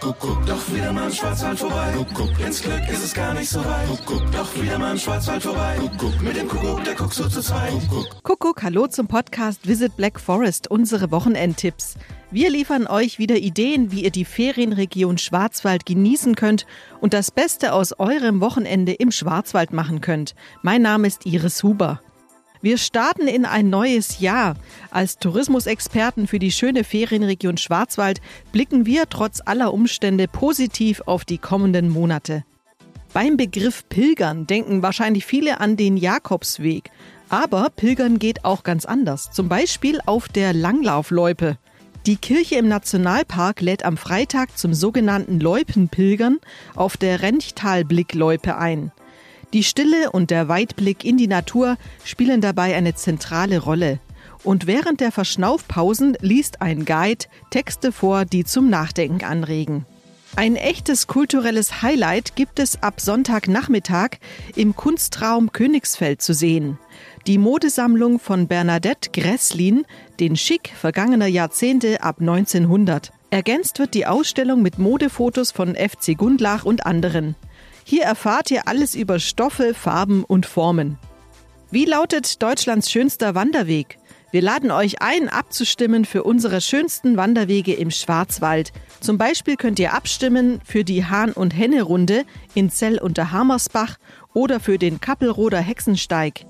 Kuckuck, doch wieder mal im Schwarzwald vorbei. Kuckuck, ins Glück ist es gar nicht so weit. Kuckuck, doch wieder mal im Schwarzwald vorbei. Kuckuck, mit dem Kuckuck, der guckt so zu zweit. Kuckuck. Kuckuck, hallo zum Podcast Visit Black Forest, unsere Wochenendtipps. Wir liefern euch wieder Ideen, wie ihr die Ferienregion Schwarzwald genießen könnt und das Beste aus eurem Wochenende im Schwarzwald machen könnt. Mein Name ist Iris Huber. Wir starten in ein neues Jahr. Als Tourismusexperten für die schöne Ferienregion Schwarzwald blicken wir trotz aller Umstände positiv auf die kommenden Monate. Beim Begriff Pilgern denken wahrscheinlich viele an den Jakobsweg. Aber Pilgern geht auch ganz anders. Zum Beispiel auf der Langlaufloipe. Die Kirche im Nationalpark lädt am Freitag zum sogenannten Loipenpilgern auf der Renchtalblickloipe ein. Die Stille und der Weitblick in die Natur spielen dabei eine zentrale Rolle. Und während der Verschnaufpausen liest ein Guide Texte vor, die zum Nachdenken anregen. Ein echtes kulturelles Highlight gibt es ab Sonntagnachmittag im Kunstraum Königsfeld zu sehen. Die Modesammlung von Bernadette Gresslin, den Schick vergangener Jahrzehnte ab 1900. Ergänzt wird die Ausstellung mit Modefotos von FC Gundlach und anderen. Hier erfahrt ihr alles über Stoffe, Farben und Formen. Wie lautet Deutschlands schönster Wanderweg? Wir laden euch ein, abzustimmen für unsere schönsten Wanderwege im Schwarzwald. Zum Beispiel könnt ihr abstimmen für die Hahn- und Henne-Runde in Zell unter Hammersbach oder für den Kappelroder Hexensteig.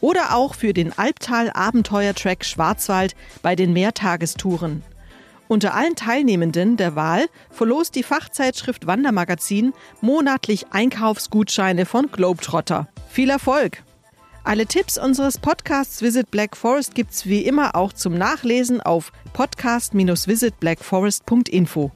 Oder auch für den Albtal-Abenteuer-Track Schwarzwald bei den Mehrtagestouren. Unter allen Teilnehmenden der Wahl verlost die Fachzeitschrift Wandermagazin monatlich Einkaufsgutscheine von Globetrotter. Viel Erfolg! Alle Tipps unseres Podcasts Visit Black Forest gibt's wie immer auch zum Nachlesen auf podcast-visitblackforest.info.